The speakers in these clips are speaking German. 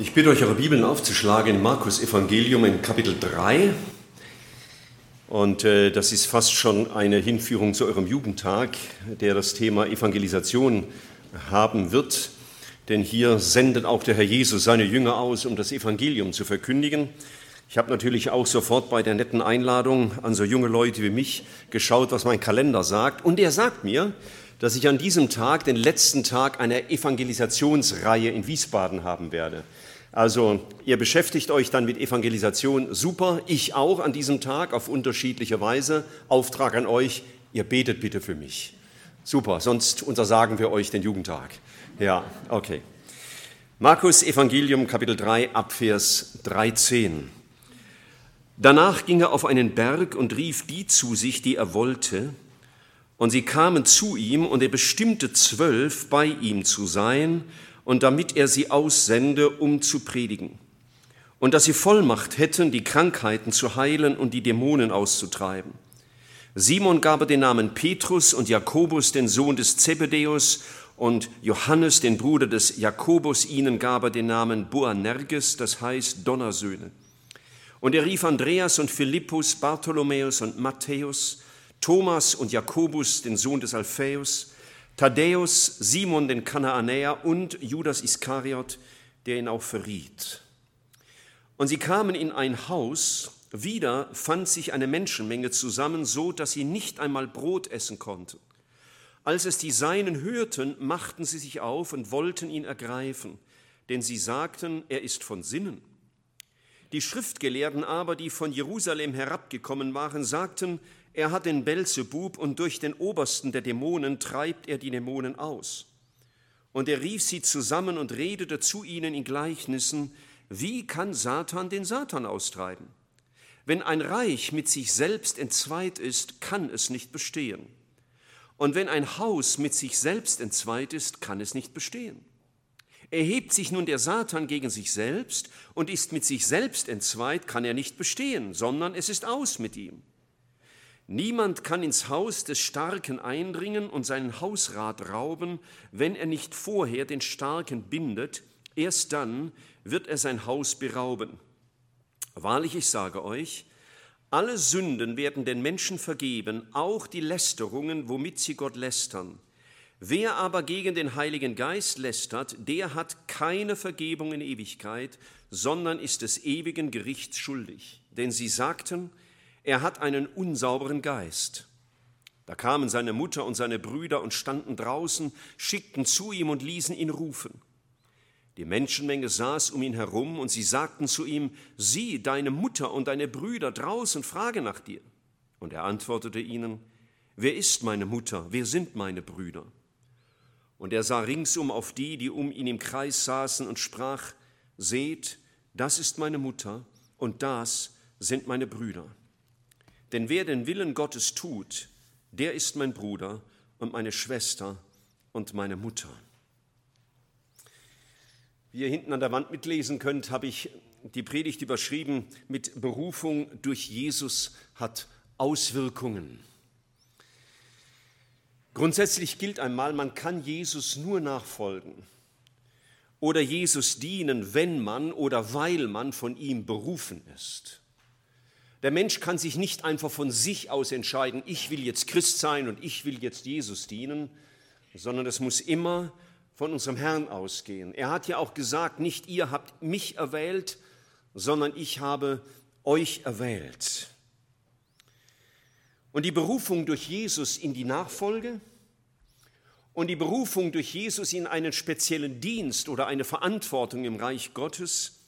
Ich bitte euch, eure Bibeln aufzuschlagen in Markus Evangelium in Kapitel 3. Und äh, das ist fast schon eine Hinführung zu eurem Jugendtag, der das Thema Evangelisation haben wird. Denn hier sendet auch der Herr Jesus seine Jünger aus, um das Evangelium zu verkündigen. Ich habe natürlich auch sofort bei der netten Einladung an so junge Leute wie mich geschaut, was mein Kalender sagt. Und er sagt mir, dass ich an diesem Tag den letzten Tag einer Evangelisationsreihe in Wiesbaden haben werde. Also ihr beschäftigt euch dann mit Evangelisation, super, ich auch an diesem Tag auf unterschiedliche Weise. Auftrag an euch, ihr betet bitte für mich. Super, sonst untersagen wir euch den Jugendtag. Ja, okay. Markus Evangelium Kapitel 3 Abvers 13. Danach ging er auf einen Berg und rief die zu sich, die er wollte, und sie kamen zu ihm, und er bestimmte zwölf, bei ihm zu sein, und damit er sie aussende, um zu predigen. Und dass sie Vollmacht hätten, die Krankheiten zu heilen und die Dämonen auszutreiben. Simon gab er den Namen Petrus und Jakobus, den Sohn des Zebedäus, und Johannes, den Bruder des Jakobus, ihnen gab er den Namen Boanerges, das heißt Donnersöhne. Und er rief Andreas und Philippus, Bartholomäus und Matthäus, Thomas und Jakobus, den Sohn des Alphaeus, Thaddäus, Simon den Kanaanäer und Judas Iskariot, der ihn auch verriet. Und sie kamen in ein Haus, wieder fand sich eine Menschenmenge zusammen, so dass sie nicht einmal Brot essen konnten. Als es die Seinen hörten, machten sie sich auf und wollten ihn ergreifen, denn sie sagten, er ist von Sinnen. Die Schriftgelehrten aber, die von Jerusalem herabgekommen waren, sagten, er hat den Belzebub und durch den Obersten der Dämonen treibt er die Dämonen aus. Und er rief sie zusammen und redete zu ihnen in Gleichnissen, wie kann Satan den Satan austreiben? Wenn ein Reich mit sich selbst entzweit ist, kann es nicht bestehen. Und wenn ein Haus mit sich selbst entzweit ist, kann es nicht bestehen. Erhebt sich nun der Satan gegen sich selbst und ist mit sich selbst entzweit, kann er nicht bestehen, sondern es ist aus mit ihm. Niemand kann ins Haus des Starken eindringen und seinen Hausrat rauben, wenn er nicht vorher den Starken bindet, erst dann wird er sein Haus berauben. Wahrlich, ich sage euch, alle Sünden werden den Menschen vergeben, auch die Lästerungen, womit sie Gott lästern. Wer aber gegen den Heiligen Geist lästert, der hat keine Vergebung in Ewigkeit, sondern ist des ewigen Gerichts schuldig. Denn sie sagten, er hat einen unsauberen Geist. Da kamen seine Mutter und seine Brüder und standen draußen, schickten zu ihm und ließen ihn rufen. Die Menschenmenge saß um ihn herum und sie sagten zu ihm, sieh, deine Mutter und deine Brüder draußen frage nach dir. Und er antwortete ihnen, wer ist meine Mutter, wer sind meine Brüder? Und er sah ringsum auf die, die um ihn im Kreis saßen und sprach, seht, das ist meine Mutter und das sind meine Brüder. Denn wer den Willen Gottes tut, der ist mein Bruder und meine Schwester und meine Mutter. Wie ihr hinten an der Wand mitlesen könnt, habe ich die Predigt überschrieben mit Berufung durch Jesus hat Auswirkungen. Grundsätzlich gilt einmal, man kann Jesus nur nachfolgen oder Jesus dienen, wenn man oder weil man von ihm berufen ist. Der Mensch kann sich nicht einfach von sich aus entscheiden, ich will jetzt Christ sein und ich will jetzt Jesus dienen, sondern es muss immer von unserem Herrn ausgehen. Er hat ja auch gesagt, nicht ihr habt mich erwählt, sondern ich habe euch erwählt. Und die Berufung durch Jesus in die Nachfolge und die Berufung durch Jesus in einen speziellen Dienst oder eine Verantwortung im Reich Gottes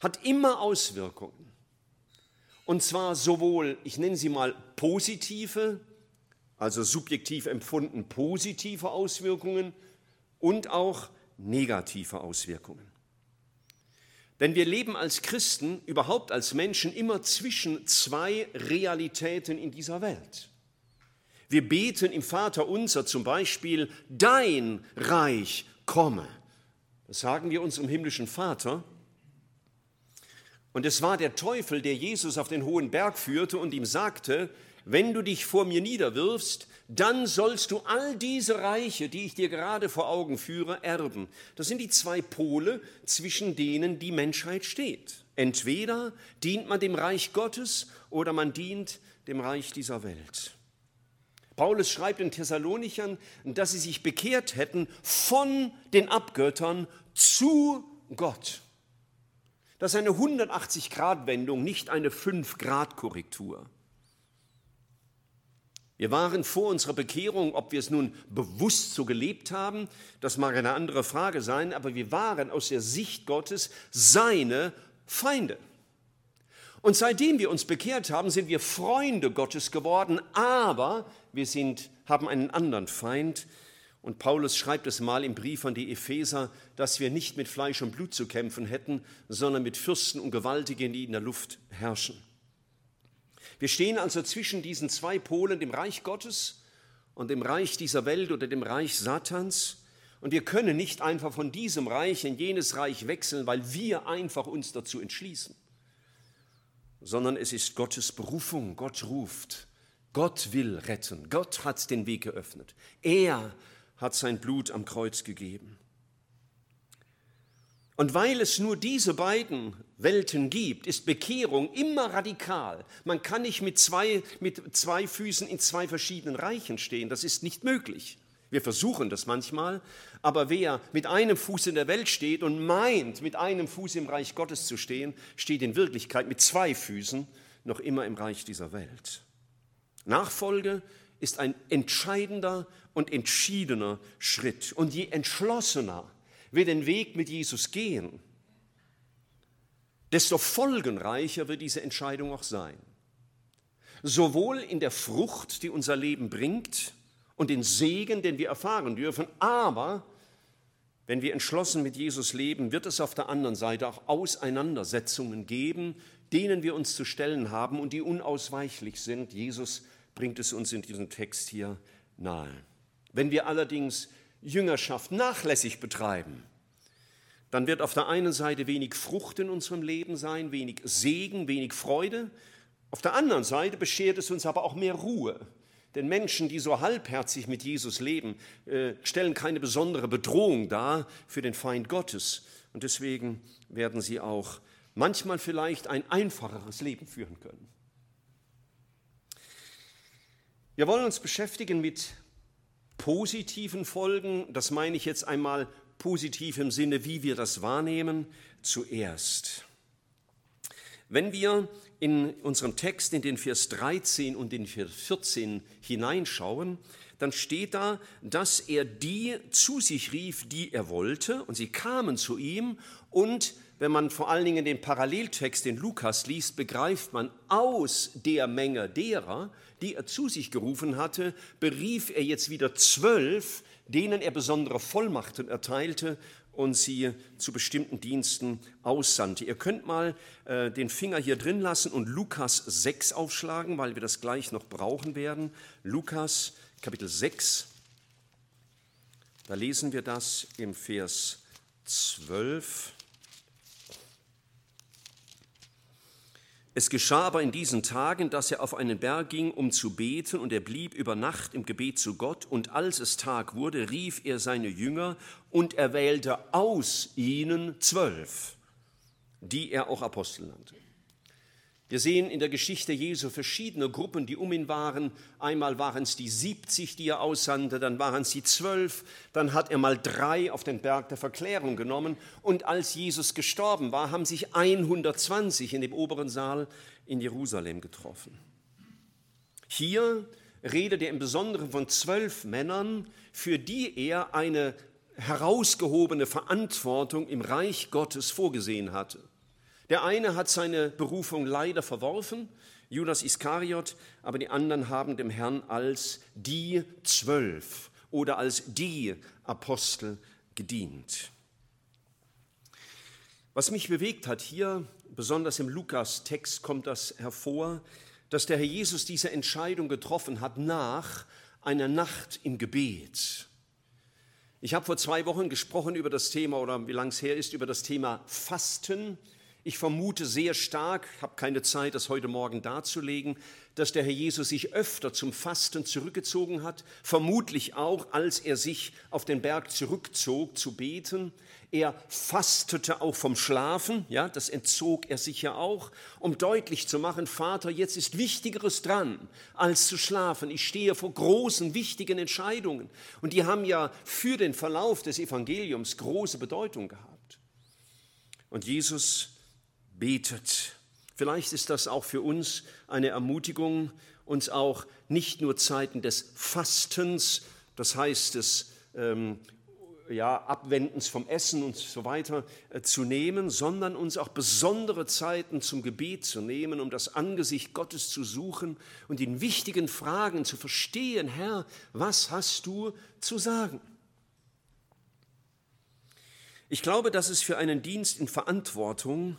hat immer Auswirkungen. Und zwar sowohl, ich nenne sie mal positive, also subjektiv empfunden positive Auswirkungen und auch negative Auswirkungen. Denn wir leben als Christen, überhaupt als Menschen, immer zwischen zwei Realitäten in dieser Welt. Wir beten im Vater unser zum Beispiel, dein Reich komme. Das sagen wir unserem himmlischen Vater. Und es war der Teufel, der Jesus auf den hohen Berg führte und ihm sagte, wenn du dich vor mir niederwirfst, dann sollst du all diese Reiche, die ich dir gerade vor Augen führe, erben. Das sind die zwei Pole, zwischen denen die Menschheit steht. Entweder dient man dem Reich Gottes oder man dient dem Reich dieser Welt. Paulus schreibt den Thessalonichern, dass sie sich bekehrt hätten von den Abgöttern zu Gott. Das ist eine 180-Grad-Wendung, nicht eine 5-Grad-Korrektur. Wir waren vor unserer Bekehrung, ob wir es nun bewusst so gelebt haben, das mag eine andere Frage sein, aber wir waren aus der Sicht Gottes seine Feinde. Und seitdem wir uns bekehrt haben, sind wir Freunde Gottes geworden, aber wir sind, haben einen anderen Feind. Und Paulus schreibt es mal im Brief an die Epheser, dass wir nicht mit Fleisch und Blut zu kämpfen hätten, sondern mit Fürsten und Gewaltigen, die in der Luft herrschen. Wir stehen also zwischen diesen zwei Polen, dem Reich Gottes und dem Reich dieser Welt oder dem Reich Satans. Und wir können nicht einfach von diesem Reich in jenes Reich wechseln, weil wir einfach uns dazu entschließen, sondern es ist Gottes Berufung. Gott ruft. Gott will retten. Gott hat den Weg geöffnet. Er hat sein Blut am Kreuz gegeben. Und weil es nur diese beiden Welten gibt, ist Bekehrung immer radikal. Man kann nicht mit zwei, mit zwei Füßen in zwei verschiedenen Reichen stehen. Das ist nicht möglich. Wir versuchen das manchmal, aber wer mit einem Fuß in der Welt steht und meint, mit einem Fuß im Reich Gottes zu stehen, steht in Wirklichkeit mit zwei Füßen noch immer im Reich dieser Welt. Nachfolge ist ein entscheidender und entschiedener Schritt. Und je entschlossener wir den Weg mit Jesus gehen, desto folgenreicher wird diese Entscheidung auch sein. Sowohl in der Frucht, die unser Leben bringt, und den Segen, den wir erfahren dürfen, aber wenn wir entschlossen mit Jesus leben, wird es auf der anderen Seite auch Auseinandersetzungen geben, denen wir uns zu stellen haben und die unausweichlich sind. Jesus bringt es uns in diesem Text hier nahe. Wenn wir allerdings Jüngerschaft nachlässig betreiben, dann wird auf der einen Seite wenig Frucht in unserem Leben sein, wenig Segen, wenig Freude. Auf der anderen Seite beschert es uns aber auch mehr Ruhe. Denn Menschen, die so halbherzig mit Jesus leben, äh, stellen keine besondere Bedrohung dar für den Feind Gottes. Und deswegen werden sie auch manchmal vielleicht ein einfacheres Leben führen können. Wir wollen uns beschäftigen mit positiven Folgen, das meine ich jetzt einmal positiv im Sinne, wie wir das wahrnehmen, zuerst. Wenn wir in unserem Text in den Vers 13 und den Vers 14 hineinschauen, dann steht da, dass er die zu sich rief, die er wollte, und sie kamen zu ihm. Und wenn man vor allen Dingen den Paralleltext in Lukas liest, begreift man, aus der Menge derer, die er zu sich gerufen hatte, berief er jetzt wieder zwölf, denen er besondere Vollmachten erteilte und sie zu bestimmten Diensten aussandte. Ihr könnt mal äh, den Finger hier drin lassen und Lukas 6 aufschlagen, weil wir das gleich noch brauchen werden. Lukas Kapitel 6, da lesen wir das im Vers 12. Es geschah aber in diesen Tagen, dass er auf einen Berg ging, um zu beten, und er blieb über Nacht im Gebet zu Gott, und als es Tag wurde, rief er seine Jünger, und er wählte aus ihnen zwölf, die er auch Apostel nannte. Wir sehen in der Geschichte Jesu verschiedene Gruppen, die um ihn waren. Einmal waren es die 70, die er aussandte, dann waren es die zwölf, dann hat er mal drei auf den Berg der Verklärung genommen. Und als Jesus gestorben war, haben sich 120 in dem oberen Saal in Jerusalem getroffen. Hier redet er im Besonderen von zwölf Männern, für die er eine herausgehobene Verantwortung im Reich Gottes vorgesehen hatte. Der eine hat seine Berufung leider verworfen, Judas Iskariot, aber die anderen haben dem Herrn als die Zwölf oder als die Apostel gedient. Was mich bewegt hat hier, besonders im Lukas-Text kommt das hervor, dass der Herr Jesus diese Entscheidung getroffen hat nach einer Nacht im Gebet. Ich habe vor zwei Wochen gesprochen über das Thema, oder wie lang es her ist, über das Thema Fasten Ich vermute sehr stark, habe keine Zeit, das heute Morgen darzulegen, dass der Herr Jesus sich öfter zum Fasten zurückgezogen hat, vermutlich auch, als er sich auf den Berg zurückzog zu beten. Er fastete auch vom Schlafen, ja, das entzog er sich ja auch, um deutlich zu machen, Vater, jetzt ist Wichtigeres dran, als zu schlafen. Ich stehe vor großen, wichtigen Entscheidungen. Und die haben ja für den Verlauf des Evangeliums große Bedeutung gehabt. Und Jesus betet. Vielleicht ist das auch für uns eine Ermutigung, uns auch nicht nur Zeiten des Fastens, das heißt des ähm, ja, Abwendens vom Essen und so weiter äh, zu nehmen, sondern uns auch besondere Zeiten zum Gebet zu nehmen, um das Angesicht Gottes zu suchen und in wichtigen Fragen zu verstehen, Herr, was hast du zu sagen? Ich glaube, dass es für einen Dienst in Verantwortung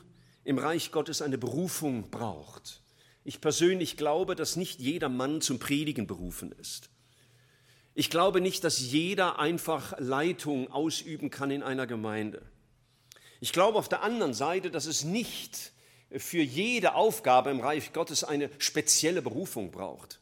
im Reich Gottes eine Berufung braucht. Ich persönlich glaube, dass nicht jeder Mann zum Predigen berufen ist. Ich glaube nicht, dass jeder einfach Leitung ausüben kann in einer Gemeinde. Ich glaube auf der anderen Seite, dass es nicht für jede Aufgabe im Reich Gottes eine spezielle Berufung braucht.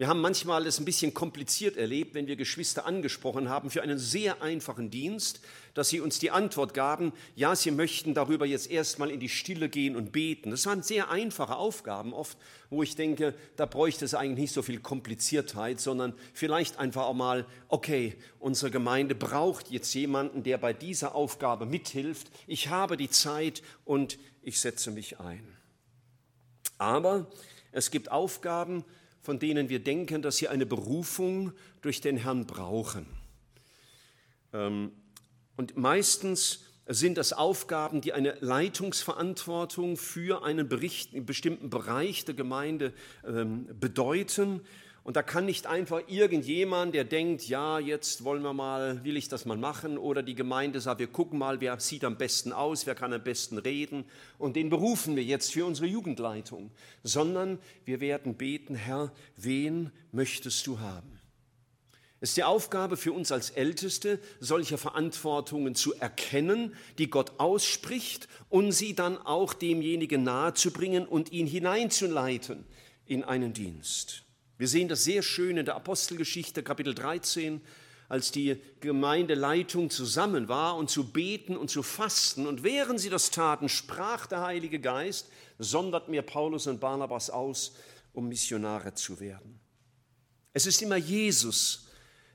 Wir haben manchmal es ein bisschen kompliziert erlebt, wenn wir Geschwister angesprochen haben für einen sehr einfachen Dienst, dass sie uns die Antwort gaben, ja, sie möchten darüber jetzt erstmal in die Stille gehen und beten. Das waren sehr einfache Aufgaben oft, wo ich denke, da bräuchte es eigentlich nicht so viel Kompliziertheit, sondern vielleicht einfach auch mal, okay, unsere Gemeinde braucht jetzt jemanden, der bei dieser Aufgabe mithilft. Ich habe die Zeit und ich setze mich ein. Aber es gibt Aufgaben, von denen wir denken, dass sie eine Berufung durch den Herrn brauchen. Ähm, und meistens sind das Aufgaben, die eine Leitungsverantwortung für einen bestimmten Bereich der Gemeinde ähm, bedeuten und da kann nicht einfach irgendjemand, der denkt, ja, jetzt wollen wir mal, will ich das mal machen, oder die Gemeinde sagt, wir gucken mal, wer sieht am besten aus, wer kann am besten reden, und den berufen wir jetzt für unsere Jugendleitung, sondern wir werden beten, Herr, wen möchtest du haben? Es ist die Aufgabe für uns als Älteste, solche Verantwortungen zu erkennen, die Gott ausspricht und sie dann auch demjenigen nahezubringen und ihn hineinzuleiten in einen Dienst. Wir sehen das sehr schön in der Apostelgeschichte, Kapitel 13, als die Gemeindeleitung zusammen war und zu beten und zu fasten. Und während sie das taten, sprach der Heilige Geist, sondert mir Paulus und Barnabas aus, um Missionare zu werden. Es ist immer Jesus,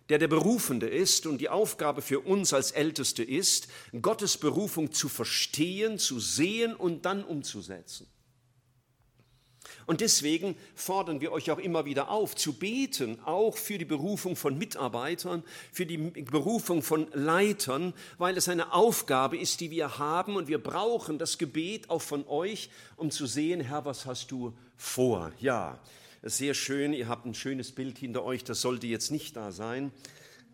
der der Berufende ist und die Aufgabe für uns als Älteste ist, Gottes Berufung zu verstehen, zu sehen und dann umzusetzen. Und deswegen fordern wir euch auch immer wieder auf, zu beten, auch für die Berufung von Mitarbeitern, für die Berufung von Leitern, weil es eine Aufgabe ist, die wir haben. Und wir brauchen das Gebet auch von euch, um zu sehen, Herr, was hast du vor? Ja, sehr schön, ihr habt ein schönes Bild hinter euch, das sollte jetzt nicht da sein,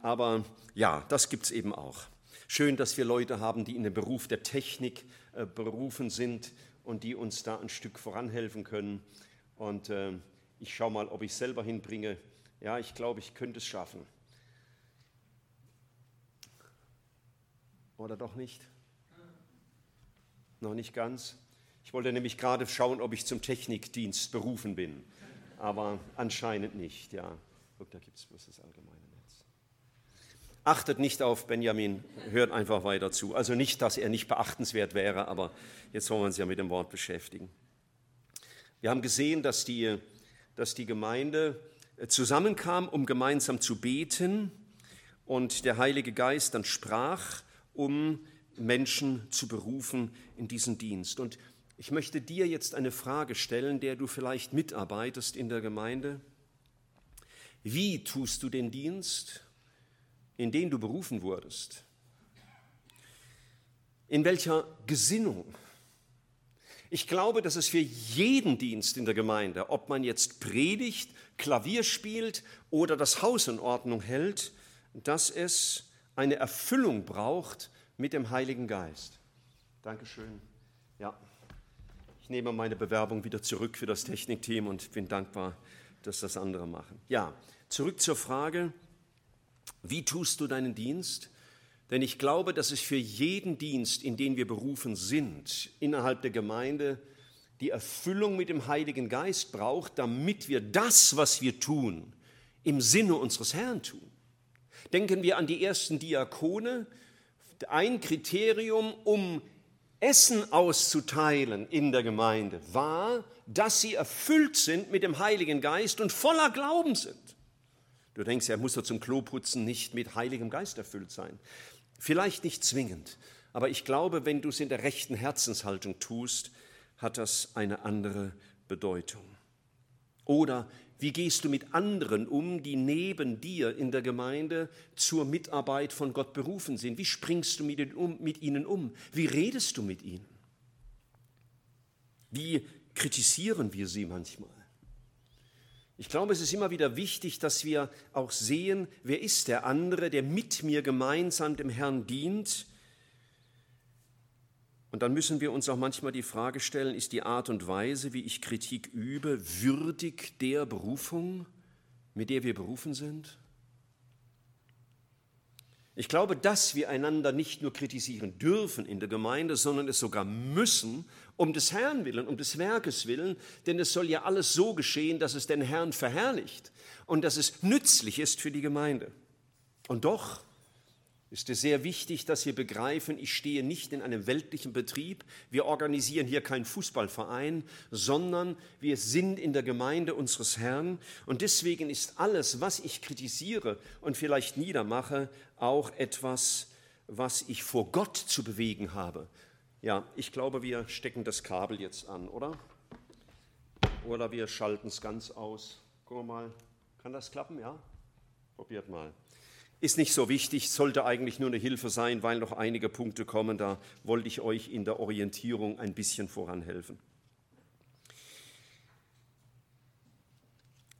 aber ja, das gibt's eben auch. Schön, dass wir Leute haben, die in den Beruf der Technik äh, berufen sind und die uns da ein Stück voranhelfen können. Und äh, ich schaue mal, ob ich es selber hinbringe. Ja, ich glaube, ich könnte es schaffen. Oder doch nicht? Noch nicht ganz. Ich wollte nämlich gerade schauen, ob ich zum Technikdienst berufen bin. Aber anscheinend nicht, ja. Guck, da gibt es bloß das Netz. Achtet nicht auf Benjamin, hört einfach weiter zu. Also nicht, dass er nicht beachtenswert wäre, aber jetzt wollen wir uns ja mit dem Wort beschäftigen. Wir haben gesehen, dass die, dass die Gemeinde zusammenkam, um gemeinsam zu beten und der Heilige Geist dann sprach, um Menschen zu berufen in diesen Dienst. Und ich möchte dir jetzt eine Frage stellen, der du vielleicht mitarbeitest in der Gemeinde. Wie tust du den Dienst? In den du berufen wurdest? In welcher Gesinnung? Ich glaube, dass es für jeden Dienst in der Gemeinde, ob man jetzt predigt, Klavier spielt oder das Haus in Ordnung hält, dass es eine Erfüllung braucht mit dem Heiligen Geist. Dankeschön. Ja, ich nehme meine Bewerbung wieder zurück für das Technikteam und bin dankbar, dass das andere machen. Ja, zurück zur Frage, wie tust du deinen Dienst? Denn ich glaube, dass es für jeden Dienst, in den wir berufen sind, innerhalb der Gemeinde, die Erfüllung mit dem Heiligen Geist braucht, damit wir das, was wir tun, im Sinne unseres Herrn tun. Denken wir an die ersten Diakone. Ein Kriterium, um Essen auszuteilen in der Gemeinde, war, dass sie erfüllt sind mit dem Heiligen Geist und voller Glauben sind. Du denkst, er muss doch zum Kloputzen nicht mit Heiligem Geist erfüllt sein. Vielleicht nicht zwingend, aber ich glaube, wenn du es in der rechten Herzenshaltung tust, hat das eine andere Bedeutung. Oder wie gehst du mit anderen um, die neben dir in der Gemeinde zur Mitarbeit von Gott berufen sind? Wie springst du? Mit ihnen um? Wie redest du mit ihnen? Wie kritisieren wir sie manchmal? Ich glaube, es ist immer wieder wichtig, dass wir auch sehen, wer ist der andere, der mit mir gemeinsam dem Herrn dient und dann müssen wir uns auch manchmal die Frage stellen, ist die Art und Weise, wie ich Kritik übe, würdig der Berufung, mit der wir berufen sind? Ich glaube, dass wir einander nicht nur kritisieren dürfen in der Gemeinde, sondern es sogar müssen, um des Herrn willen, um des Werkes willen, denn es soll ja alles so geschehen, dass es den Herrn verherrlicht und dass es nützlich ist für die Gemeinde. Und doch ist es sehr wichtig, dass wir begreifen, ich stehe nicht in einem weltlichen Betrieb. Wir organisieren hier keinen Fußballverein, sondern wir sind in der Gemeinde unseres Herrn. Und deswegen ist alles, was ich kritisiere und vielleicht niedermache, auch etwas, was ich vor Gott zu bewegen habe. Ja, ich glaube, wir stecken das Kabel jetzt an, oder? Oder wir schalten es ganz aus. Gucken wir mal. Kann das klappen? Ja? Probiert mal. Ist nicht so wichtig, sollte eigentlich nur eine Hilfe sein, weil noch einige Punkte kommen. Da wollte ich euch in der Orientierung ein bisschen voranhelfen.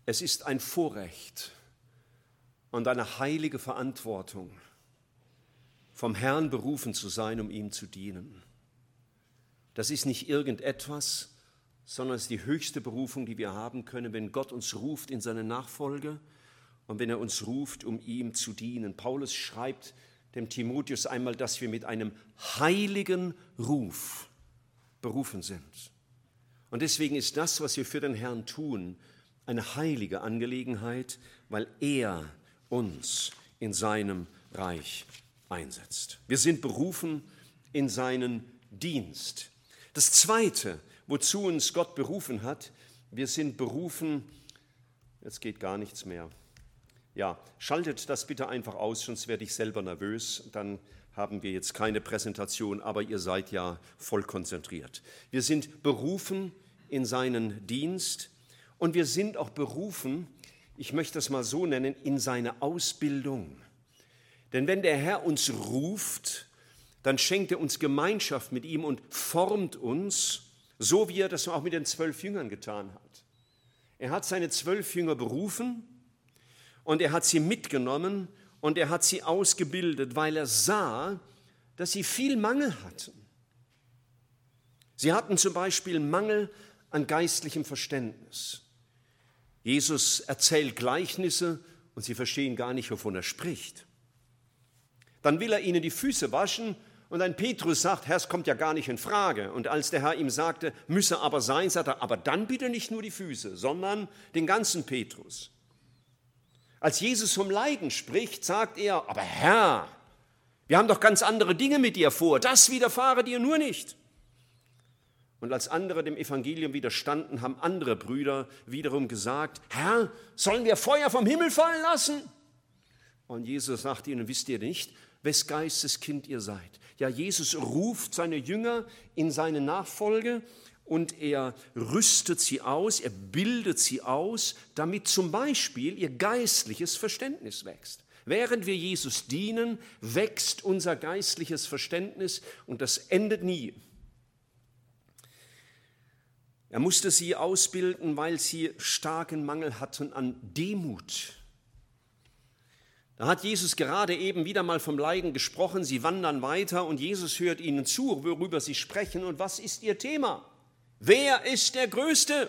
Es ist ein Vorrecht und eine heilige Verantwortung, vom Herrn berufen zu sein, um ihm zu dienen. Das ist nicht irgendetwas, sondern es ist die höchste Berufung, die wir haben können, wenn Gott uns ruft in seine Nachfolge und wenn er uns ruft, um ihm zu dienen. Paulus schreibt dem Timotheus einmal, dass wir mit einem heiligen Ruf berufen sind. Und deswegen ist das, was wir für den Herrn tun, eine heilige Angelegenheit, weil er uns in seinem Reich einsetzt. Wir sind berufen in seinen Dienst. Das Zweite, wozu uns Gott berufen hat, wir sind berufen, jetzt geht gar nichts mehr, ja, schaltet das bitte einfach aus, sonst werde ich selber nervös. Dann haben wir jetzt keine Präsentation, aber ihr seid ja voll konzentriert. Wir sind berufen in seinen Dienst und wir sind auch berufen, ich möchte das mal so nennen, in seine Ausbildung. Denn wenn der Herr uns ruft, dann schenkt er uns Gemeinschaft mit ihm und formt uns, so wie er das auch mit den zwölf Jüngern getan hat. Er hat seine zwölf Jünger berufen und er hat sie mitgenommen und er hat sie ausgebildet, weil er sah, dass sie viel Mangel hatten. Sie hatten zum Beispiel Mangel an geistlichem Verständnis. Jesus erzählt Gleichnisse und sie verstehen gar nicht, wovon er spricht. Dann will er ihnen die Füße waschen und ein Petrus sagt, Herr, es kommt ja gar nicht in Frage. Und als der Herr ihm sagte, müsse aber sein, sagt er, aber dann bitte nicht nur die Füße, sondern den ganzen Petrus. Als Jesus vom Leiden spricht, sagt er, aber Herr, wir haben doch ganz andere Dinge mit dir vor, das widerfahre dir nur nicht. Und als andere dem Evangelium widerstanden, haben andere Brüder wiederum gesagt, Herr, sollen wir Feuer vom Himmel fallen lassen? Und Jesus sagt ihnen, wisst ihr nicht, wes Geistes Kind ihr seid? Ja, Jesus ruft seine Jünger in seine Nachfolge und er rüstet sie aus, er bildet sie aus, damit zum Beispiel ihr geistliches Verständnis wächst. Während wir Jesus dienen, wächst unser geistliches Verständnis und das endet nie. Er musste sie ausbilden, weil sie starken Mangel hatten an Demut. Da hat Jesus gerade eben wieder mal vom Leiden gesprochen. Sie wandern weiter und Jesus hört ihnen zu, worüber sie sprechen und was ist ihr Thema. Wer ist der Größte?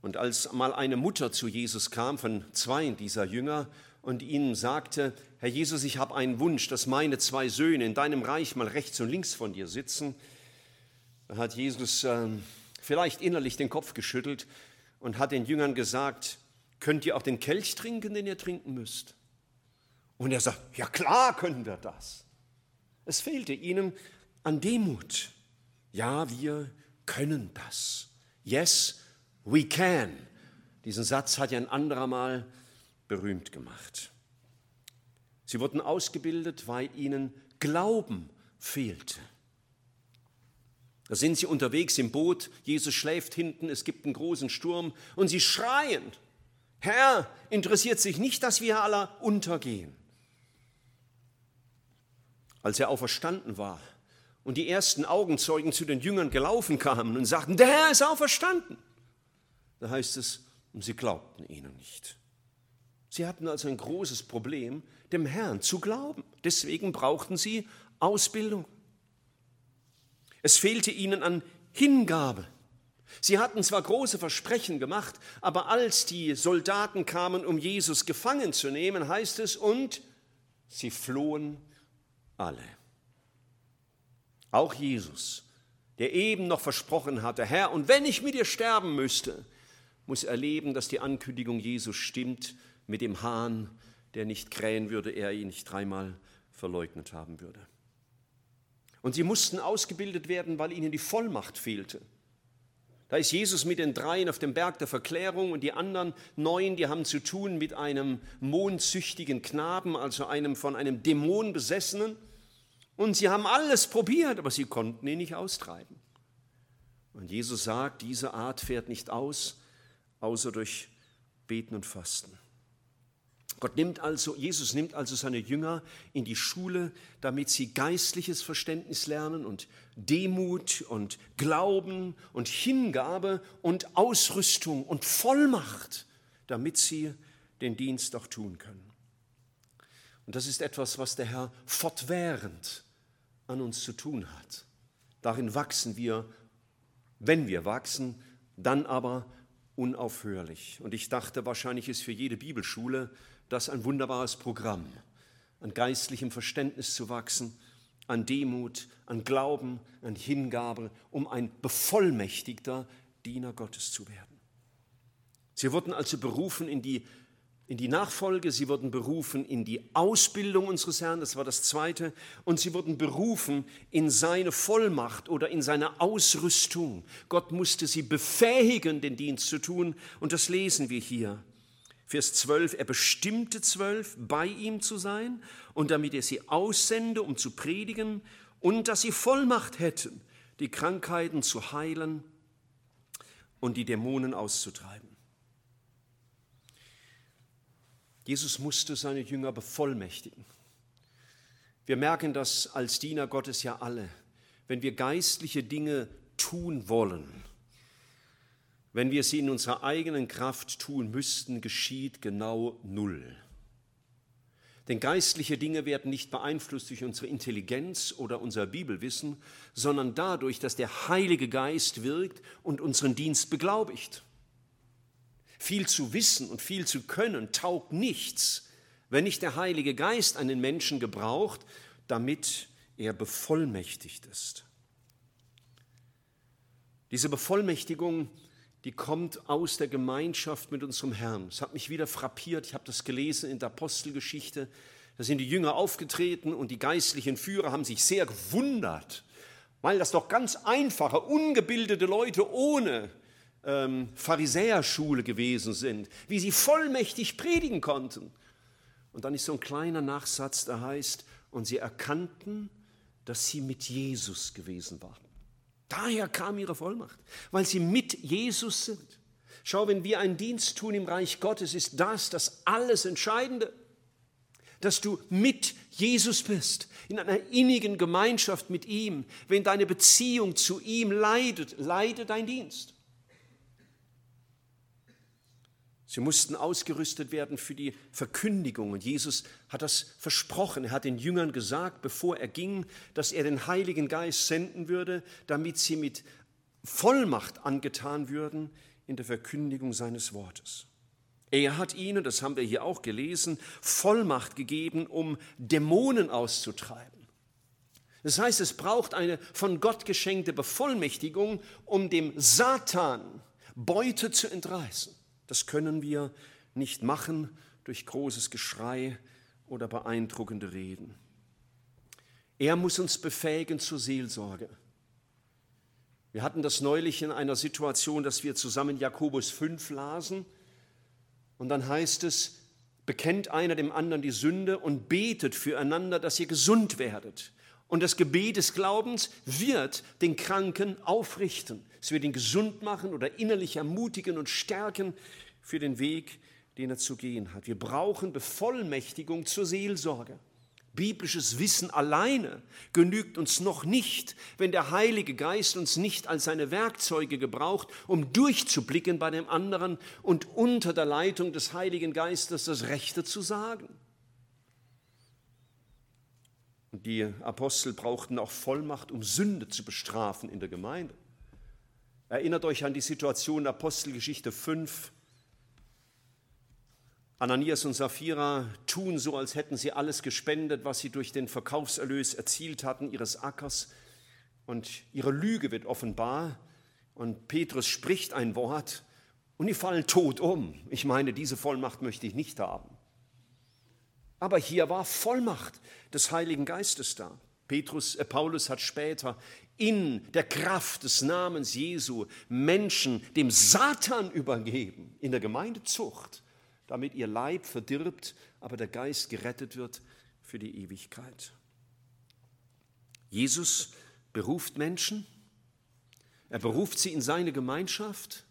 Und als mal eine Mutter zu Jesus kam von zwei dieser Jünger und ihnen sagte, Herr Jesus, ich habe einen Wunsch, dass meine zwei Söhne in deinem Reich mal rechts und links von dir sitzen. Hat Jesus äh, vielleicht innerlich den Kopf geschüttelt und hat den Jüngern gesagt, könnt ihr auch den Kelch trinken, den ihr trinken müsst? Und er sagt, ja klar können wir das. Es fehlte ihnen an Demut. Ja, wir können das. Yes, we can. Diesen Satz hat ja ein anderer Mal berühmt gemacht. Sie wurden ausgebildet, weil ihnen Glauben fehlte. Da sind sie unterwegs im Boot, Jesus schläft hinten, es gibt einen großen Sturm und sie schreien, Herr, interessiert sich nicht, dass wir alle untergehen. Als er auferstanden war und die ersten Augenzeugen zu den Jüngern gelaufen kamen und sagten, der Herr ist auferstanden, da heißt es, und sie glaubten ihnen nicht. Sie hatten also ein großes Problem, dem Herrn zu glauben. Deswegen brauchten sie Ausbildung. Es fehlte ihnen an Hingabe. Sie hatten zwar große Versprechen gemacht, aber als die Soldaten kamen, um Jesus gefangen zu nehmen, heißt es, und sie flohen alle. Auch Jesus, der eben noch versprochen hatte, Herr, und wenn ich mit dir sterben müsste, muss erleben, dass die Ankündigung Jesus stimmt mit dem Hahn, der nicht krähen würde, er ihn nicht dreimal verleugnet haben würde. Und sie mussten ausgebildet werden, weil ihnen die Vollmacht fehlte. Da ist Jesus mit den dreien auf dem Berg der Verklärung und die anderen neun, die haben zu tun mit einem mondsüchtigen Knaben, also einem von einem Dämon besessenen. Und sie haben alles probiert, aber sie konnten ihn nicht austreiben. Und Jesus sagt, diese Art fährt nicht aus, außer durch Beten und Fasten. Gott nimmt also, Jesus nimmt also seine Jünger in die Schule, damit sie geistliches Verständnis lernen und Demut und Glauben und Hingabe und Ausrüstung und Vollmacht, damit sie den Dienst auch tun können. Und das ist etwas, was der Herr fortwährend an uns zu tun hat. Darin wachsen wir, wenn wir wachsen, dann aber unaufhörlich. Und ich dachte, wahrscheinlich ist für jede Bibelschule das ein wunderbares Programm, an geistlichem Verständnis zu wachsen, an Demut, an Glauben, an Hingabe, um ein bevollmächtigter Diener Gottes zu werden. Sie wurden also berufen in die in die Nachfolge, sie wurden berufen in die Ausbildung unseres Herrn, das war das Zweite, und sie wurden berufen in seine Vollmacht oder in seine Ausrüstung. Gott musste sie befähigen, den Dienst zu tun, und das lesen wir hier. Vers 12, er bestimmte zwölf, bei ihm zu sein, und damit er sie aussende, um zu predigen, und dass sie Vollmacht hätten, die Krankheiten zu heilen und die Dämonen auszutreiben. Jesus musste seine Jünger bevollmächtigen. Wir merken das als Diener Gottes ja alle. Wenn wir geistliche Dinge tun wollen, wenn wir sie in unserer eigenen Kraft tun müssten, geschieht genau null. Denn geistliche Dinge werden nicht beeinflusst durch unsere Intelligenz oder unser Bibelwissen, sondern dadurch, dass der Heilige Geist wirkt und unseren Dienst beglaubigt. Viel zu wissen und viel zu können taugt nichts, wenn nicht der Heilige Geist einen Menschen gebraucht, damit er bevollmächtigt ist. Diese Bevollmächtigung, die kommt aus der Gemeinschaft mit unserem Herrn. Es hat mich wieder frappiert, ich habe das gelesen in der Apostelgeschichte. Da sind die Jünger aufgetreten und die geistlichen Führer haben sich sehr gewundert, weil das doch ganz einfache, ungebildete Leute ohne ähm, Pharisäerschule gewesen sind, wie sie vollmächtig predigen konnten. Und dann ist so ein kleiner Nachsatz, der heißt, und sie erkannten, dass sie mit Jesus gewesen waren. Daher kam ihre Vollmacht, weil sie mit Jesus sind. Schau, wenn wir einen Dienst tun im Reich Gottes, ist das das alles Entscheidende, dass du mit Jesus bist, in einer innigen Gemeinschaft mit ihm. Wenn deine Beziehung zu ihm leidet, leide dein Dienst. Sie mussten ausgerüstet werden für die Verkündigung. Und Jesus hat das versprochen. Er hat den Jüngern gesagt, bevor er ging, dass er den Heiligen Geist senden würde, damit sie mit Vollmacht angetan würden in der Verkündigung seines Wortes. Er hat ihnen, das haben wir hier auch gelesen, Vollmacht gegeben, um Dämonen auszutreiben. Das heißt, es braucht eine von Gott geschenkte Bevollmächtigung, um dem Satan Beute zu entreißen. Das können wir nicht machen durch großes Geschrei oder beeindruckende Reden. Er muss uns befähigen zur Seelsorge. Wir hatten das neulich in einer Situation, dass wir zusammen Jakobus 5 lasen. Und dann heißt es, bekennt einer dem anderen die Sünde und betet füreinander, dass ihr gesund werdet. Und das Gebet des Glaubens wird den Kranken aufrichten. Es wird ihn gesund machen oder innerlich ermutigen und stärken für den Weg, den er zu gehen hat. Wir brauchen Bevollmächtigung zur Seelsorge. Biblisches Wissen alleine genügt uns noch nicht, wenn der Heilige Geist uns nicht als seine Werkzeuge gebraucht, um durchzublicken bei dem anderen und unter der Leitung des Heiligen Geistes das Rechte zu sagen. Die Apostel brauchten auch Vollmacht, um Sünde zu bestrafen in der Gemeinde. Erinnert euch an die Situation Apostelgeschichte 5, Ananias und Sapphira tun so, als hätten sie alles gespendet, was sie durch den Verkaufserlös erzielt hatten, ihres Ackers. Und ihre Lüge wird offenbar. Und Petrus spricht ein Wort und die fallen tot um. Ich meine, diese Vollmacht möchte ich nicht haben. Aber hier war Vollmacht des Heiligen Geistes da. Petrus, äh, Paulus hat später in der Kraft des Namens Jesu Menschen dem Satan übergeben in der Gemeindezucht damit ihr Leib verdirbt, aber der Geist gerettet wird für die Ewigkeit. Jesus beruft Menschen, er beruft sie in seine Gemeinschaft,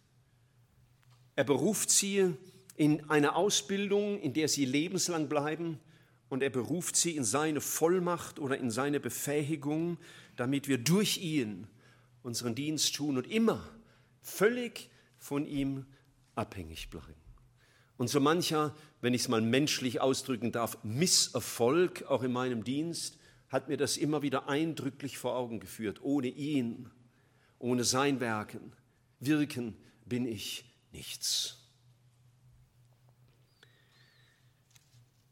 er beruft sie in eine Ausbildung, in der sie lebenslang bleiben und er beruft sie in seine Vollmacht oder in seine Befähigung, damit wir durch ihn unseren Dienst tun und immer völlig von ihm abhängig bleiben. Und so mancher, wenn ich es mal menschlich ausdrücken darf, Misserfolg auch in meinem Dienst hat mir das immer wieder eindrücklich vor Augen geführt. Ohne ihn, ohne sein Werken, Wirken bin ich nichts.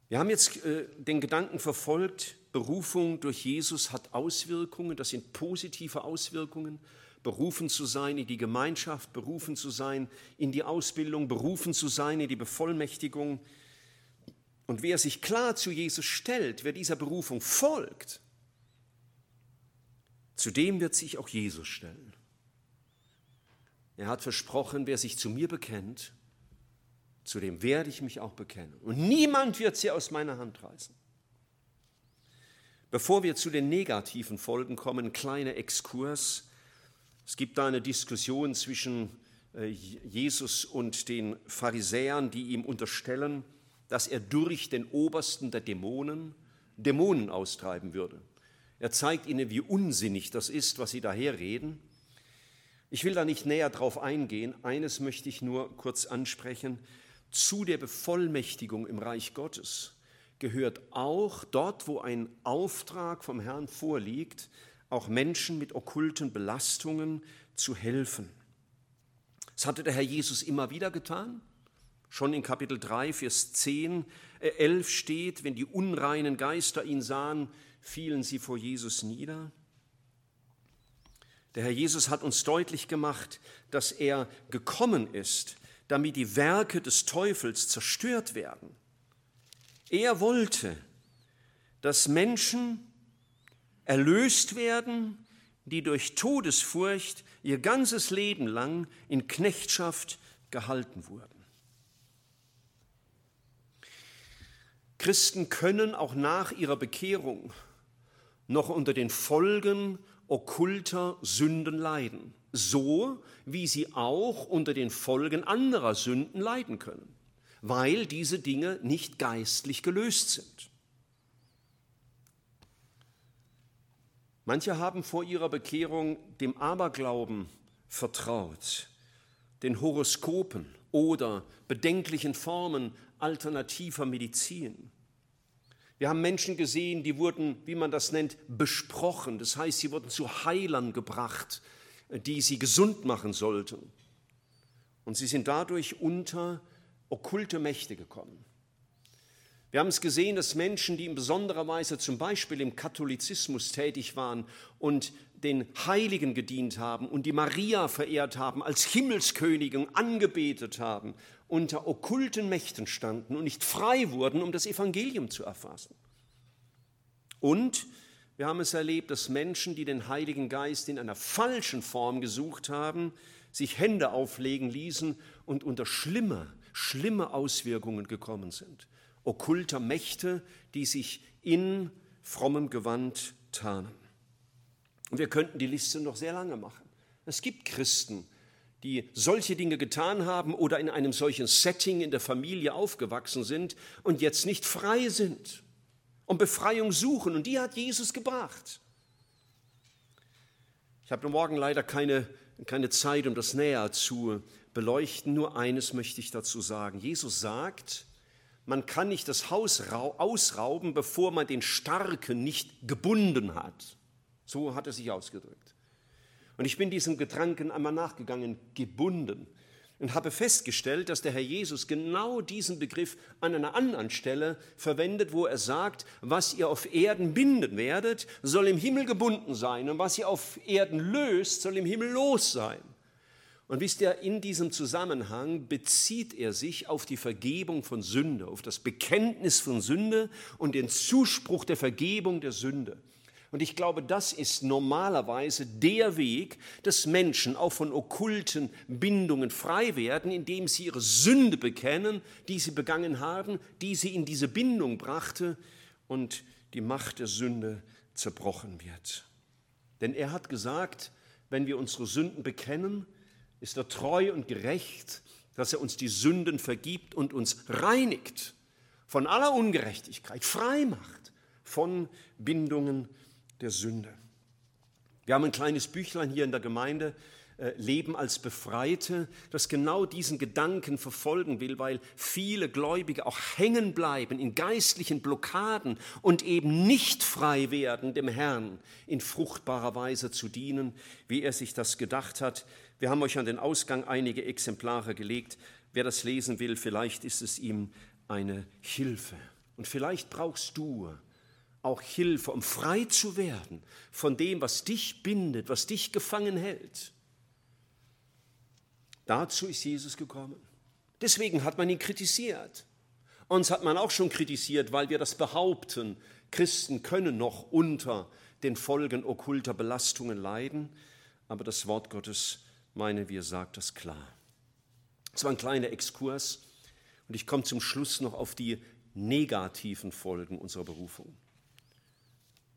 Wir haben jetzt äh, den Gedanken verfolgt, Berufung durch Jesus hat Auswirkungen, das sind positive Auswirkungen berufen zu sein in die Gemeinschaft, berufen zu sein in die Ausbildung, berufen zu sein in die Bevollmächtigung. Und wer sich klar zu Jesus stellt, wer dieser Berufung folgt, zu dem wird sich auch Jesus stellen. Er hat versprochen, wer sich zu mir bekennt, zu dem werde ich mich auch bekennen. Und niemand wird sie aus meiner Hand reißen. Bevor wir zu den negativen Folgen kommen, ein kleiner Exkurs es gibt da eine Diskussion zwischen äh, Jesus und den Pharisäern, die ihm unterstellen, dass er durch den Obersten der Dämonen Dämonen austreiben würde. Er zeigt ihnen, wie unsinnig das ist, was sie daherreden. Ich will da nicht näher drauf eingehen. Eines möchte ich nur kurz ansprechen. Zu der Bevollmächtigung im Reich Gottes gehört auch dort, wo ein Auftrag vom Herrn vorliegt, auch Menschen mit okkulten Belastungen zu helfen. Das hatte der Herr Jesus immer wieder getan. Schon in Kapitel 3, Vers 10, äh 11 steht, wenn die unreinen Geister ihn sahen, fielen sie vor Jesus nieder. Der Herr Jesus hat uns deutlich gemacht, dass er gekommen ist, damit die Werke des Teufels zerstört werden. Er wollte, dass Menschen erlöst werden, die durch Todesfurcht ihr ganzes Leben lang in Knechtschaft gehalten wurden. Christen können auch nach ihrer Bekehrung noch unter den Folgen okkulter Sünden leiden, so wie sie auch unter den Folgen anderer Sünden leiden können, weil diese Dinge nicht geistlich gelöst sind. Manche haben vor ihrer Bekehrung dem Aberglauben vertraut, den Horoskopen oder bedenklichen Formen alternativer Medizin. Wir haben Menschen gesehen, die wurden, wie man das nennt, besprochen. Das heißt, sie wurden zu Heilern gebracht, die sie gesund machen sollten. Und sie sind dadurch unter okkulte Mächte gekommen. Wir haben es gesehen, dass Menschen, die in besonderer Weise zum Beispiel im Katholizismus tätig waren und den Heiligen gedient haben und die Maria verehrt haben, als Himmelskönigin angebetet haben, unter okkulten Mächten standen und nicht frei wurden, um das Evangelium zu erfassen. Und wir haben es erlebt, dass Menschen, die den Heiligen Geist in einer falschen Form gesucht haben, sich Hände auflegen ließen und unter schlimme, schlimme Auswirkungen gekommen sind okkulter Mächte, die sich in frommem Gewand tarnen. Und wir könnten die Liste noch sehr lange machen. Es gibt Christen, die solche Dinge getan haben oder in einem solchen Setting in der Familie aufgewachsen sind und jetzt nicht frei sind und Befreiung suchen. Und die hat Jesus gebracht. Ich habe morgen leider keine, keine Zeit, um das näher zu beleuchten. Nur eines möchte ich dazu sagen. Jesus sagt, man kann nicht das Haus ausrauben, bevor man den Starken nicht gebunden hat. So hat er sich ausgedrückt. Und ich bin diesem Gedanken einmal nachgegangen, gebunden, und habe festgestellt, dass der Herr Jesus genau diesen Begriff an einer anderen Stelle verwendet, wo er sagt, was ihr auf Erden binden werdet, soll im Himmel gebunden sein, und was ihr auf Erden löst, soll im Himmel los sein. Und wisst ihr, in diesem Zusammenhang bezieht er sich auf die Vergebung von Sünde, auf das Bekenntnis von Sünde und den Zuspruch der Vergebung der Sünde. Und ich glaube, das ist normalerweise der Weg, dass Menschen auch von okkulten Bindungen frei werden, indem sie ihre Sünde bekennen, die sie begangen haben, die sie in diese Bindung brachte und die Macht der Sünde zerbrochen wird. Denn er hat gesagt, wenn wir unsere Sünden bekennen, ist er treu und gerecht, dass er uns die Sünden vergibt und uns reinigt von aller Ungerechtigkeit, frei macht von Bindungen der Sünde. Wir haben ein kleines Büchlein hier in der Gemeinde, äh, Leben als Befreite, das genau diesen Gedanken verfolgen will, weil viele Gläubige auch hängen bleiben in geistlichen Blockaden und eben nicht frei werden, dem Herrn in fruchtbarer Weise zu dienen, wie er sich das gedacht hat. Wir haben euch an den Ausgang einige Exemplare gelegt. Wer das lesen will, vielleicht ist es ihm eine Hilfe. Und vielleicht brauchst du auch Hilfe, um frei zu werden von dem, was dich bindet, was dich gefangen hält. Dazu ist Jesus gekommen. Deswegen hat man ihn kritisiert. Uns hat man auch schon kritisiert, weil wir das behaupten, Christen können noch unter den Folgen okkulter Belastungen leiden. Aber das Wort Gottes, meine wir, sagt das klar. Es war ein kleiner Exkurs und ich komme zum Schluss noch auf die negativen Folgen unserer Berufung.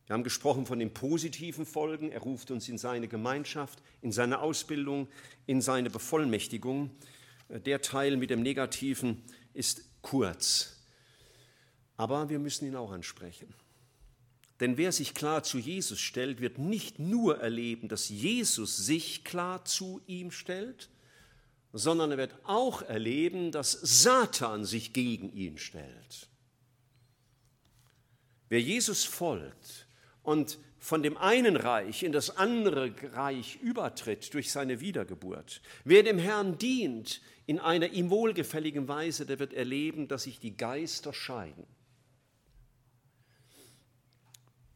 Wir haben gesprochen von den positiven Folgen. Er ruft uns in seine Gemeinschaft, in seine Ausbildung, in seine Bevollmächtigung. Der Teil mit dem Negativen ist kurz. Aber wir müssen ihn auch ansprechen. Denn wer sich klar zu Jesus stellt, wird nicht nur erleben, dass Jesus sich klar zu ihm stellt, sondern er wird auch erleben, dass Satan sich gegen ihn stellt. Wer Jesus folgt, und von dem einen Reich in das andere Reich übertritt durch seine Wiedergeburt. Wer dem Herrn dient in einer ihm wohlgefälligen Weise, der wird erleben, dass sich die Geister scheiden.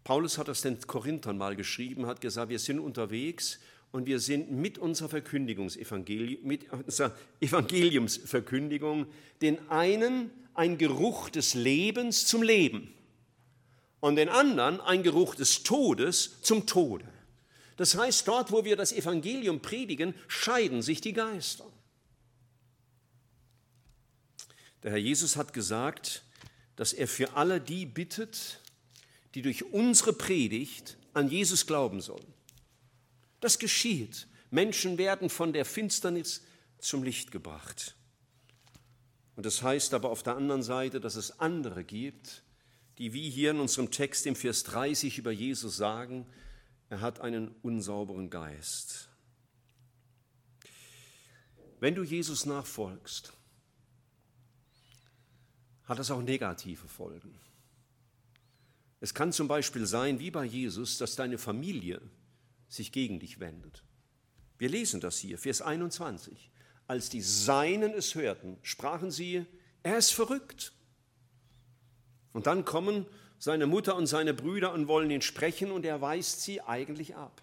Paulus hat das den Korinthern mal geschrieben, hat gesagt, wir sind unterwegs und wir sind mit unserer Verkündigungsevangelium, mit unserer Evangeliumsverkündigung den einen ein Geruch des Lebens zum Leben und den anderen ein Geruch des Todes zum Tode. Das heißt, dort, wo wir das Evangelium predigen, scheiden sich die Geister. Der Herr Jesus hat gesagt, dass er für alle die bittet, die durch unsere Predigt an Jesus glauben sollen. Das geschieht. Menschen werden von der Finsternis zum Licht gebracht. Und das heißt aber auf der anderen Seite, dass es andere gibt, die wie hier in unserem Text im Vers 30 über Jesus sagen, er hat einen unsauberen Geist. Wenn du Jesus nachfolgst, hat das auch negative Folgen. Es kann zum Beispiel sein, wie bei Jesus, dass deine Familie sich gegen dich wendet. Wir lesen das hier, Vers 21. Als die Seinen es hörten, sprachen sie, er ist verrückt. Und dann kommen seine Mutter und seine Brüder und wollen ihn sprechen und er weist sie eigentlich ab.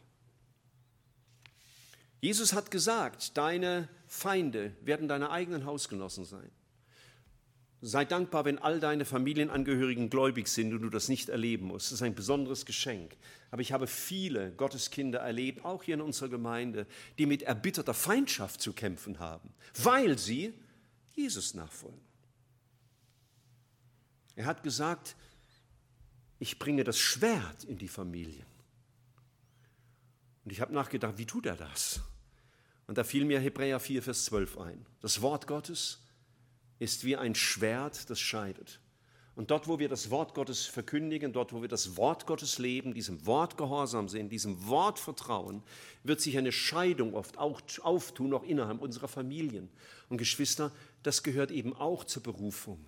Jesus hat gesagt, deine Feinde werden deine eigenen Hausgenossen sein. Sei dankbar, wenn all deine Familienangehörigen gläubig sind und du das nicht erleben musst. Das ist ein besonderes Geschenk. Aber ich habe viele Gotteskinder erlebt, auch hier in unserer Gemeinde, die mit erbitterter Feindschaft zu kämpfen haben, weil sie Jesus nachfolgen. Er hat gesagt, ich bringe das Schwert in die Familien. Und ich habe nachgedacht, wie tut er das? Und da fiel mir Hebräer 4, Vers 12 ein. Das Wort Gottes ist wie ein Schwert, das scheidet. Und dort, wo wir das Wort Gottes verkündigen, dort, wo wir das Wort Gottes leben, diesem Wort gehorsam sind, diesem Wort vertrauen, wird sich eine Scheidung oft auch auftun, auch innerhalb unserer Familien. Und Geschwister, das gehört eben auch zur Berufung.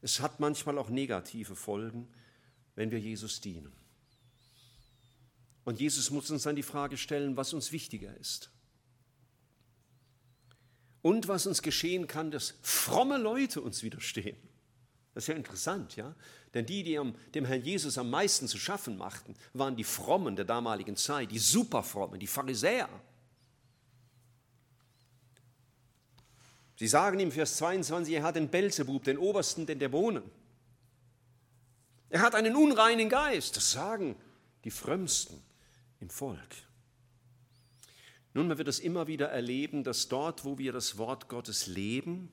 Es hat manchmal auch negative Folgen, wenn wir Jesus dienen. Und Jesus muss uns dann die Frage stellen, was uns wichtiger ist. Und was uns geschehen kann, dass fromme Leute uns widerstehen. Das ist ja interessant, ja? Denn die, die dem Herrn Jesus am meisten zu schaffen machten, waren die Frommen der damaligen Zeit, die Superfrommen, die Pharisäer. Sie sagen ihm Vers 22, er hat den Belzebub, den Obersten den Dämonen. Er hat einen unreinen Geist. Das sagen die Frömmsten im Volk. Nun, man wird es immer wieder erleben, dass dort, wo wir das Wort Gottes leben,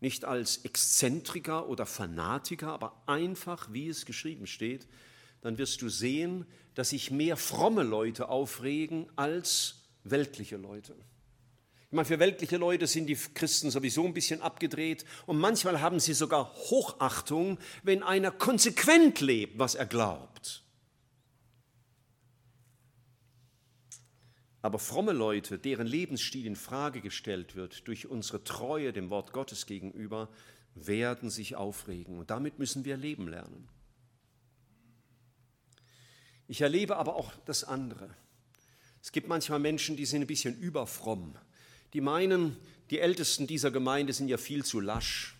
nicht als Exzentriker oder Fanatiker, aber einfach, wie es geschrieben steht, dann wirst du sehen, dass sich mehr fromme Leute aufregen als weltliche Leute. Ich meine, für weltliche Leute sind die Christen sowieso ein bisschen abgedreht und manchmal haben sie sogar Hochachtung, wenn einer konsequent lebt, was er glaubt. Aber fromme Leute, deren Lebensstil in Frage gestellt wird durch unsere Treue dem Wort Gottes gegenüber, werden sich aufregen. Und damit müssen wir leben lernen. Ich erlebe aber auch das andere. Es gibt manchmal Menschen, die sind ein bisschen überfromm. Die meinen, die Ältesten dieser Gemeinde sind ja viel zu lasch.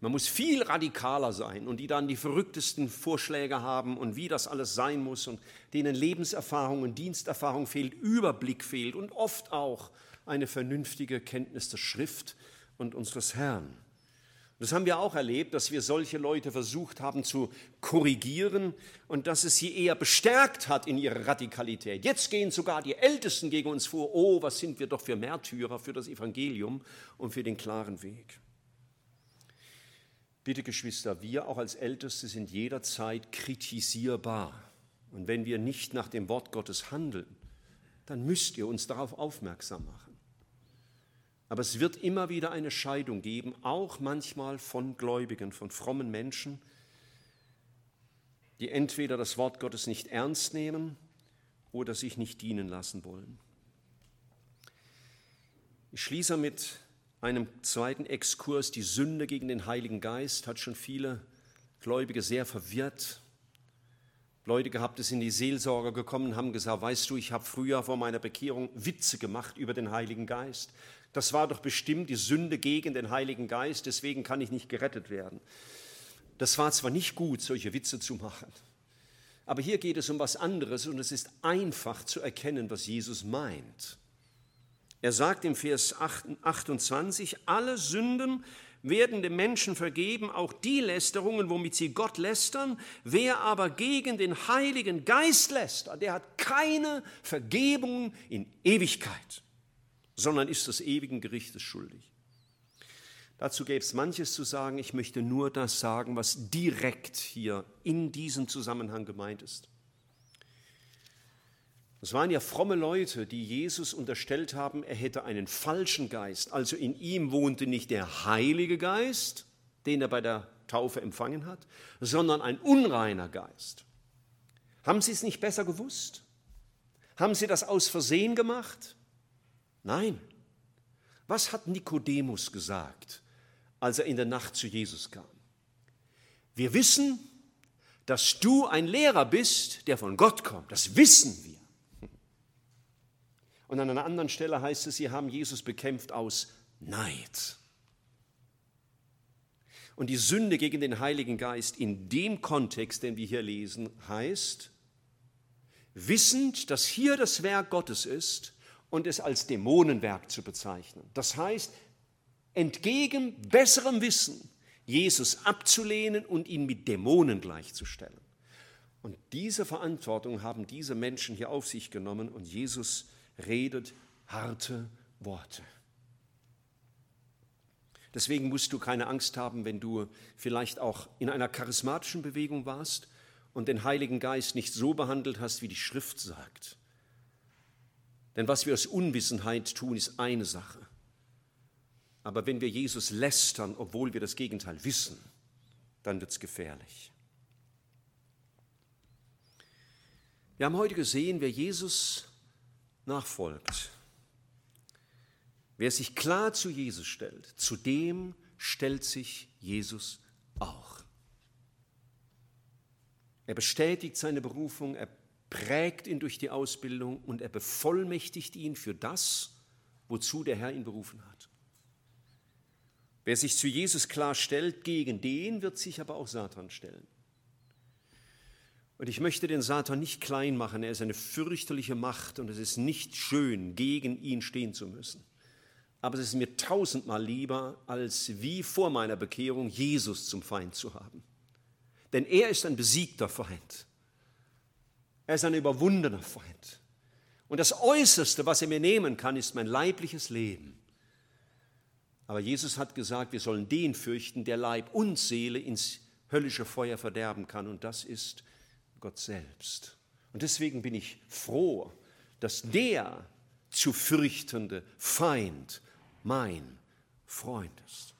Man muss viel radikaler sein und die dann die verrücktesten Vorschläge haben und wie das alles sein muss und denen Lebenserfahrung und Diensterfahrung fehlt, Überblick fehlt und oft auch eine vernünftige Kenntnis der Schrift und unseres Herrn. Das haben wir auch erlebt, dass wir solche Leute versucht haben zu korrigieren und dass es sie eher bestärkt hat in ihrer Radikalität. Jetzt gehen sogar die Ältesten gegen uns vor. Oh, was sind wir doch für Märtyrer für das Evangelium und für den klaren Weg. Bitte Geschwister, wir auch als Älteste sind jederzeit kritisierbar. Und wenn wir nicht nach dem Wort Gottes handeln, dann müsst ihr uns darauf aufmerksam machen. Aber es wird immer wieder eine Scheidung geben, auch manchmal von Gläubigen, von frommen Menschen, die entweder das Wort Gottes nicht ernst nehmen oder sich nicht dienen lassen wollen. Ich schließe mit einem zweiten Exkurs, die Sünde gegen den Heiligen Geist, hat schon viele Gläubige sehr verwirrt. Leute gehabt, die sind in die Seelsorge gekommen, haben gesagt, weißt du, ich habe früher vor meiner Bekehrung Witze gemacht über den Heiligen Geist. Das war doch bestimmt die Sünde gegen den Heiligen Geist, deswegen kann ich nicht gerettet werden. Das war zwar nicht gut, solche Witze zu machen, aber hier geht es um was anderes und es ist einfach zu erkennen, was Jesus meint. Er sagt im Vers 28, alle Sünden werden dem Menschen vergeben, auch die Lästerungen, womit sie Gott lästern. Wer aber gegen den Heiligen Geist lästert, der hat keine Vergebung in Ewigkeit, sondern ist des ewigen Gerichtes schuldig. Dazu gäbe es manches zu sagen. Ich möchte nur das sagen, was direkt hier in diesem Zusammenhang gemeint ist. Das waren ja fromme Leute, die Jesus unterstellt haben, er hätte einen falschen Geist. Also in ihm wohnte nicht der Heilige Geist, den er bei der Taufe empfangen hat, sondern ein unreiner Geist. Haben Sie es nicht besser gewusst? Haben Sie das aus Versehen gemacht? Nein. Was hat Nikodemus gesagt, als er in der Nacht zu Jesus kam? Wir wissen, dass du ein Lehrer bist, der von Gott kommt. Das wissen wir. Und an einer anderen Stelle heißt es, sie haben Jesus bekämpft aus Neid. Und die Sünde gegen den Heiligen Geist in dem Kontext, den wir hier lesen, heißt, wissend, dass hier das Werk Gottes ist und es als Dämonenwerk zu bezeichnen. Das heißt, entgegen besserem Wissen Jesus abzulehnen und ihn mit Dämonen gleichzustellen. Und diese Verantwortung haben diese Menschen hier auf sich genommen und Jesus redet harte Worte. Deswegen musst du keine Angst haben, wenn du vielleicht auch in einer charismatischen Bewegung warst und den Heiligen Geist nicht so behandelt hast, wie die Schrift sagt. Denn was wir aus Unwissenheit tun, ist eine Sache. Aber wenn wir Jesus lästern, obwohl wir das Gegenteil wissen, dann wird es gefährlich. Wir haben heute gesehen, wer Jesus nachfolgt, wer sich klar zu Jesus stellt, zu dem stellt sich Jesus auch. Er bestätigt seine Berufung, er prägt ihn durch die Ausbildung und er bevollmächtigt ihn für das, wozu der Herr ihn berufen hat. Wer sich zu Jesus klar stellt, gegen den wird sich aber auch Satan stellen. Und ich möchte den Satan nicht klein machen, er ist eine fürchterliche Macht und es ist nicht schön, gegen ihn stehen zu müssen. Aber es ist mir tausendmal lieber, als wie vor meiner Bekehrung Jesus zum Feind zu haben. Denn er ist ein besiegter Feind. Er ist ein überwundener Feind. Und das Äußerste, was er mir nehmen kann, ist mein leibliches Leben. Aber Jesus hat gesagt, wir sollen den fürchten, der Leib und Seele ins höllische Feuer verderben kann. Und das ist Gott selbst. Und deswegen bin ich froh, dass der zu fürchtende Feind mein Freund ist.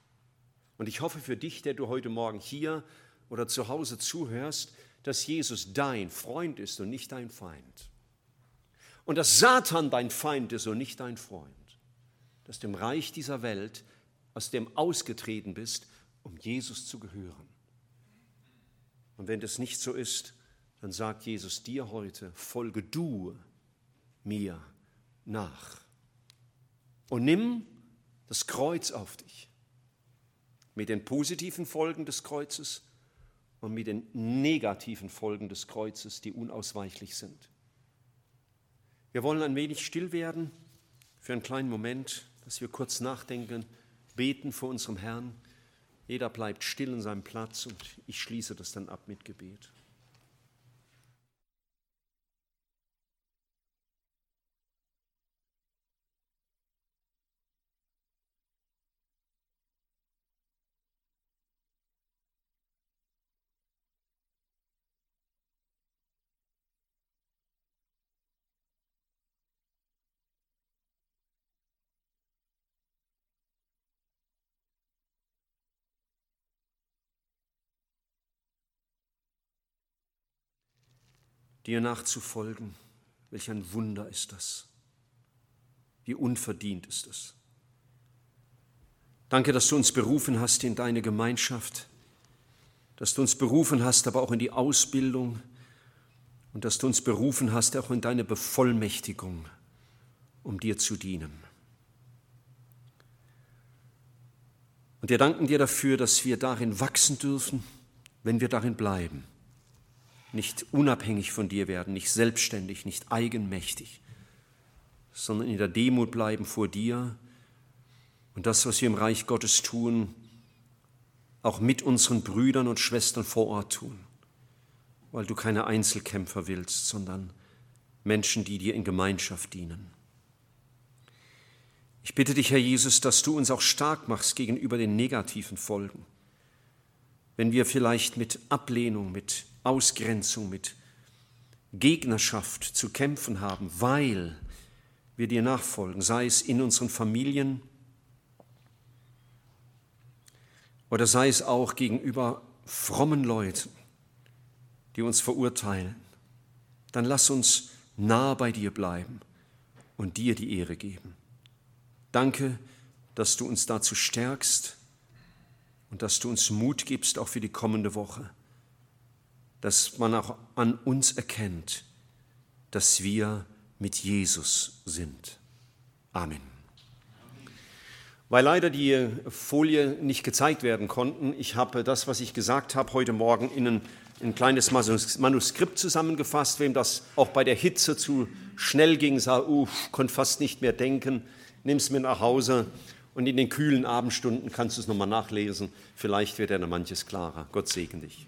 Und ich hoffe für dich, der du heute Morgen hier oder zu Hause zuhörst, dass Jesus dein Freund ist und nicht dein Feind. Und dass Satan dein Feind ist und nicht dein Freund. Dass du im Reich dieser Welt, aus dem ausgetreten bist, um Jesus zu gehören. Und wenn das nicht so ist, dann sagt Jesus dir heute, folge du mir nach. Und nimm das Kreuz auf dich. Mit den positiven Folgen des Kreuzes und mit den negativen Folgen des Kreuzes, die unausweichlich sind. Wir wollen ein wenig still werden für einen kleinen Moment, dass wir kurz nachdenken, beten vor unserem Herrn. Jeder bleibt still in seinem Platz und ich schließe das dann ab mit Gebet. Dir nachzufolgen. Welch ein Wunder ist das. Wie unverdient ist es. Danke, dass du uns berufen hast in deine Gemeinschaft, dass du uns berufen hast, aber auch in die Ausbildung und dass du uns berufen hast, auch in deine Bevollmächtigung, um dir zu dienen. Und wir danken dir dafür, dass wir darin wachsen dürfen, wenn wir darin bleiben nicht unabhängig von dir werden, nicht selbstständig, nicht eigenmächtig, sondern in der Demut bleiben vor dir und das, was wir im Reich Gottes tun, auch mit unseren Brüdern und Schwestern vor Ort tun, weil du keine Einzelkämpfer willst, sondern Menschen, die dir in Gemeinschaft dienen. Ich bitte dich, Herr Jesus, dass du uns auch stark machst gegenüber den negativen Folgen. Wenn wir vielleicht mit Ablehnung, mit Ausgrenzung, mit Gegnerschaft zu kämpfen haben, weil wir dir nachfolgen, sei es in unseren Familien oder sei es auch gegenüber frommen Leuten, die uns verurteilen, dann lass uns nah bei dir bleiben und dir die Ehre geben. Danke, dass du uns dazu stärkst und dass du uns Mut gibst, auch für die kommende Woche dass man auch an uns erkennt, dass wir mit Jesus sind. Amen. Weil leider die Folie nicht gezeigt werden konnten, ich habe das, was ich gesagt habe, heute Morgen in ein, ein kleines Manuskript zusammengefasst. Wem das auch bei der Hitze zu schnell ging, sah, uff, konnte fast nicht mehr denken, nimm es mir nach Hause und in den kühlen Abendstunden kannst du es nochmal nachlesen. Vielleicht wird dir dann manches klarer. Gott segne dich.